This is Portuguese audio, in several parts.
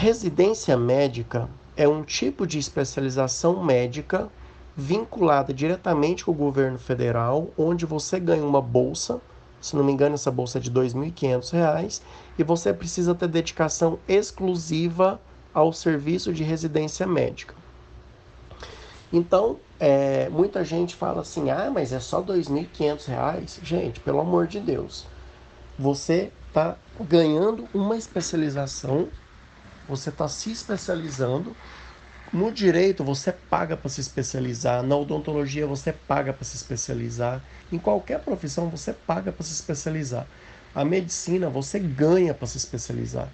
Residência médica é um tipo de especialização médica vinculada diretamente com o governo federal, onde você ganha uma bolsa, se não me engano, essa bolsa é de R$ 2.500, e você precisa ter dedicação exclusiva ao serviço de residência médica. Então, é, muita gente fala assim: ah, mas é só R$ 2.500. Gente, pelo amor de Deus, você está ganhando uma especialização, você está se especializando. No direito, você paga para se especializar. Na odontologia, você paga para se especializar. Em qualquer profissão, você paga para se especializar. A medicina, você ganha para se especializar.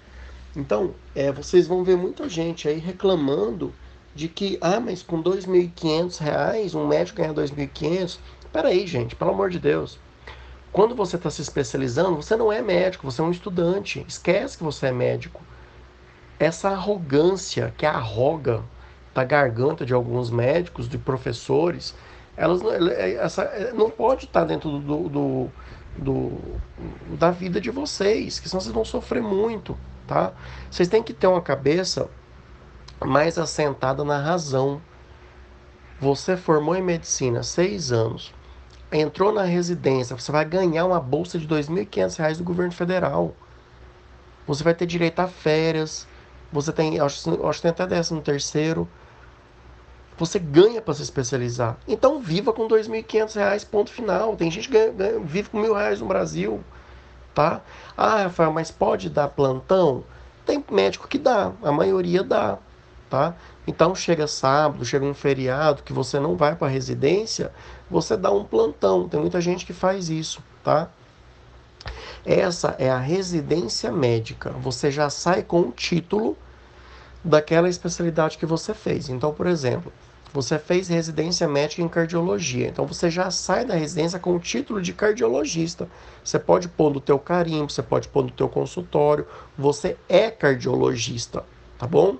Então, é, vocês vão ver muita gente aí reclamando de que, ah, mas com R$ 2.500, um médico ganha R$ 2.500. Peraí, gente, pelo amor de Deus. Quando você está se especializando, você não é médico, você é um estudante. Esquece que você é médico. Essa arrogância que arroga da garganta de alguns médicos, de professores, elas essa, não pode estar dentro do, do, do, da vida de vocês, que senão vocês vão sofrer muito, tá? Vocês têm que ter uma cabeça mais assentada na razão. Você formou em medicina seis anos, entrou na residência, você vai ganhar uma bolsa de R$ 2.500 do governo federal. Você vai ter direito a férias, você tem, acho, acho que tem até décimo terceiro. Você ganha para se especializar. Então viva com R$ 2.500, ponto final. Tem gente que ganha, ganha, vive com mil reais no Brasil. Tá? Ah, Rafael, mas pode dar plantão? Tem médico que dá, a maioria dá tá? Então chega sábado, chega um feriado que você não vai para residência, você dá um plantão. Tem muita gente que faz isso, tá? Essa é a residência médica. Você já sai com o título daquela especialidade que você fez. Então, por exemplo, você fez residência médica em cardiologia. Então você já sai da residência com o título de cardiologista. Você pode pôr no teu carimbo, você pode pôr no teu consultório. Você é cardiologista, tá bom?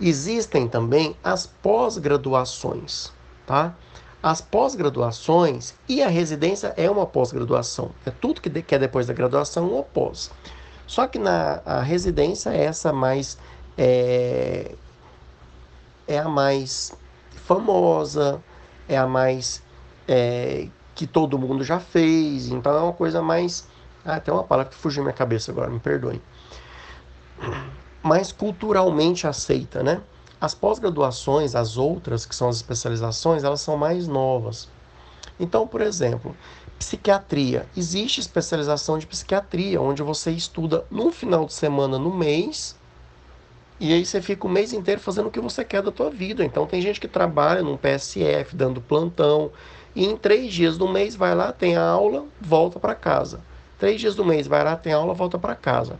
Existem também as pós-graduações, tá? As pós-graduações e a residência é uma pós-graduação. É tudo que, é depois da graduação ou pós. Só que na a residência é essa mais é, é a mais famosa, é a mais é, que todo mundo já fez. Então é uma coisa mais. Ah, tem uma palavra que fugiu minha cabeça agora, me perdoem mais culturalmente aceita, né? As pós-graduações, as outras, que são as especializações, elas são mais novas. Então, por exemplo, psiquiatria. Existe especialização de psiquiatria, onde você estuda no final de semana no mês, e aí você fica o mês inteiro fazendo o que você quer da tua vida. Então tem gente que trabalha num PSF, dando plantão, e em três dias do mês vai lá, tem a aula, volta para casa. Três dias do mês vai lá, tem aula, volta para casa.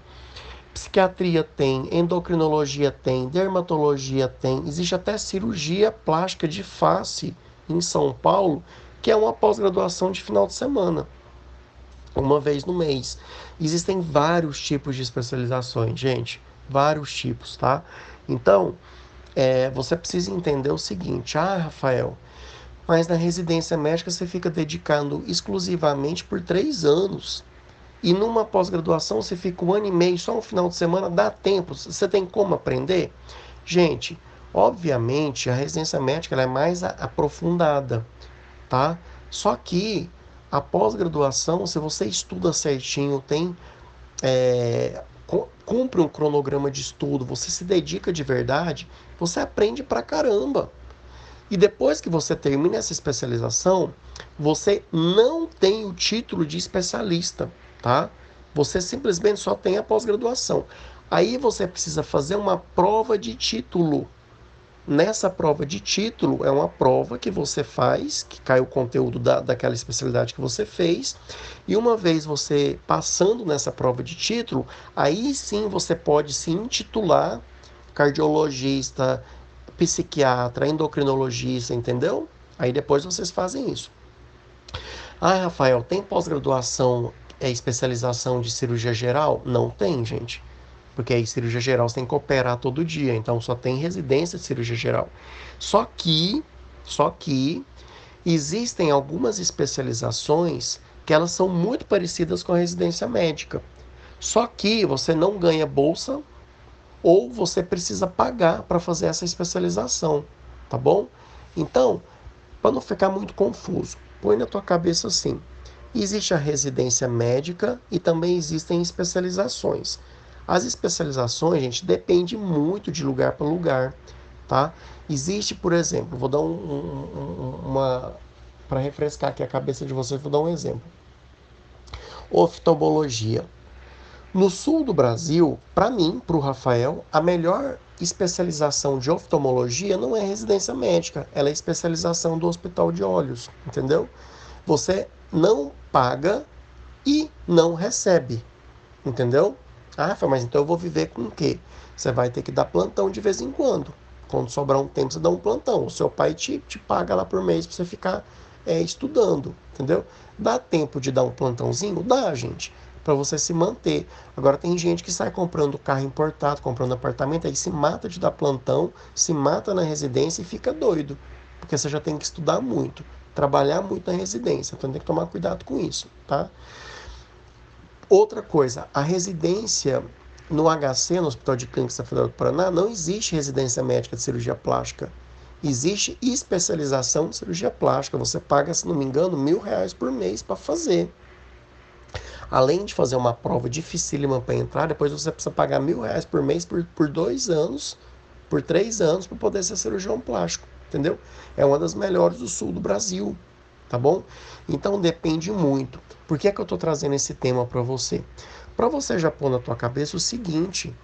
Psiquiatria tem, endocrinologia tem, dermatologia tem, existe até cirurgia plástica de face em São Paulo, que é uma pós-graduação de final de semana, uma vez no mês. Existem vários tipos de especializações, gente, vários tipos, tá? Então, é, você precisa entender o seguinte: ah, Rafael, mas na residência médica você fica dedicando exclusivamente por três anos. E numa pós-graduação você fica um ano e meio, só um final de semana, dá tempo. Você tem como aprender? Gente, obviamente a residência médica é mais aprofundada, tá? Só que a pós-graduação, se você estuda certinho, tem é, cumpre um cronograma de estudo, você se dedica de verdade, você aprende pra caramba. E depois que você termina essa especialização, você não tem o título de especialista tá? Você simplesmente só tem a pós-graduação. Aí você precisa fazer uma prova de título. Nessa prova de título, é uma prova que você faz, que cai o conteúdo da, daquela especialidade que você fez, e uma vez você passando nessa prova de título, aí sim você pode se intitular cardiologista, psiquiatra, endocrinologista, entendeu? Aí depois vocês fazem isso. Ah, Rafael, tem pós-graduação é especialização de cirurgia geral? Não tem, gente. Porque aí cirurgia geral você tem que operar todo dia, então só tem residência de cirurgia geral. Só que, só que existem algumas especializações que elas são muito parecidas com a residência médica. Só que você não ganha bolsa ou você precisa pagar para fazer essa especialização, tá bom? Então, para não ficar muito confuso, põe na tua cabeça assim: existe a residência médica e também existem especializações. As especializações, gente, depende muito de lugar para lugar, tá? Existe, por exemplo, vou dar um, um, uma para refrescar aqui a cabeça de vocês, vou dar um exemplo. Oftalmologia. No sul do Brasil, para mim, para o Rafael, a melhor especialização de oftalmologia não é residência médica, ela é especialização do hospital de olhos, entendeu? Você não paga e não recebe, entendeu? Ah, mas então eu vou viver com o quê? Você vai ter que dar plantão de vez em quando. Quando sobrar um tempo, você dá um plantão. O seu pai te, te paga lá por mês para você ficar é, estudando, entendeu? Dá tempo de dar um plantãozinho? Dá, gente, para você se manter. Agora tem gente que sai comprando carro importado, comprando apartamento, aí se mata de dar plantão, se mata na residência e fica doido, porque você já tem que estudar muito, trabalhar muito na residência, então tem que tomar cuidado com isso, tá? Outra coisa, a residência no HC, no Hospital de Clínica Federal do Paraná, não existe residência médica de cirurgia plástica. Existe especialização de cirurgia plástica. Você paga, se não me engano, mil reais por mês para fazer. Além de fazer uma prova dificílima para entrar, depois você precisa pagar mil reais por mês por, por dois anos, por três anos, para poder ser cirurgião plástico. Entendeu? É uma das melhores do sul do Brasil. Tá bom? Então depende muito. Por que, é que eu estou trazendo esse tema para você? Para você já pôr na tua cabeça o seguinte: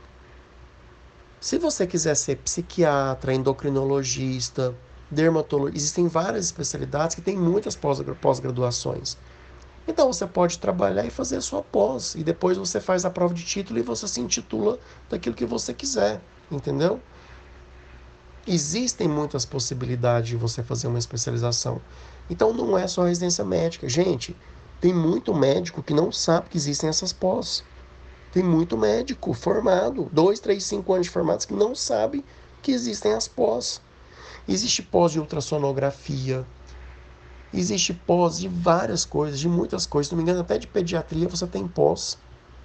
se você quiser ser psiquiatra, endocrinologista, dermatologista, existem várias especialidades que têm muitas pós-graduações. Então você pode trabalhar e fazer a sua pós, e depois você faz a prova de título e você se intitula daquilo que você quiser, entendeu? Existem muitas possibilidades de você fazer uma especialização. Então não é só residência médica. Gente, tem muito médico que não sabe que existem essas pós. Tem muito médico formado, dois, três, cinco anos de formados, que não sabe que existem as pós. Existe pós de ultrassonografia, existe pós de várias coisas, de muitas coisas. Se não me engano, até de pediatria você tem pós,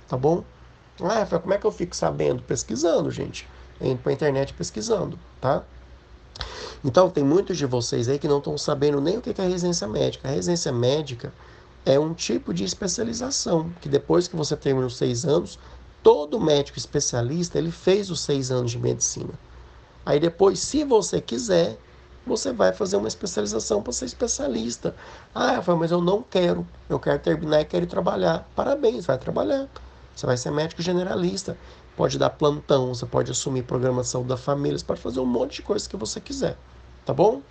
tá bom? Ah, como é que eu fico sabendo? Pesquisando, gente. Indo pra internet pesquisando, tá? Então, tem muitos de vocês aí que não estão sabendo nem o que é residência médica. A residência médica é um tipo de especialização que depois que você termina os seis anos, todo médico especialista ele fez os seis anos de medicina. Aí depois, se você quiser, você vai fazer uma especialização para ser especialista. Ah, mas eu não quero. Eu quero terminar e quero trabalhar. Parabéns, vai trabalhar. Você vai ser médico generalista. Pode dar plantão, você pode assumir programação da família, você pode fazer um monte de coisa que você quiser. Tá bom?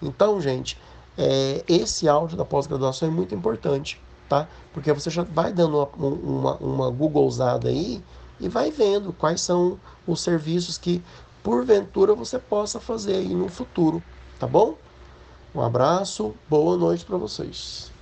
Então, gente, é, esse áudio da pós-graduação é muito importante, tá? Porque você já vai dando uma, uma, uma Googlezada aí e vai vendo quais são os serviços que, porventura, você possa fazer aí no futuro, tá bom? Um abraço, boa noite para vocês.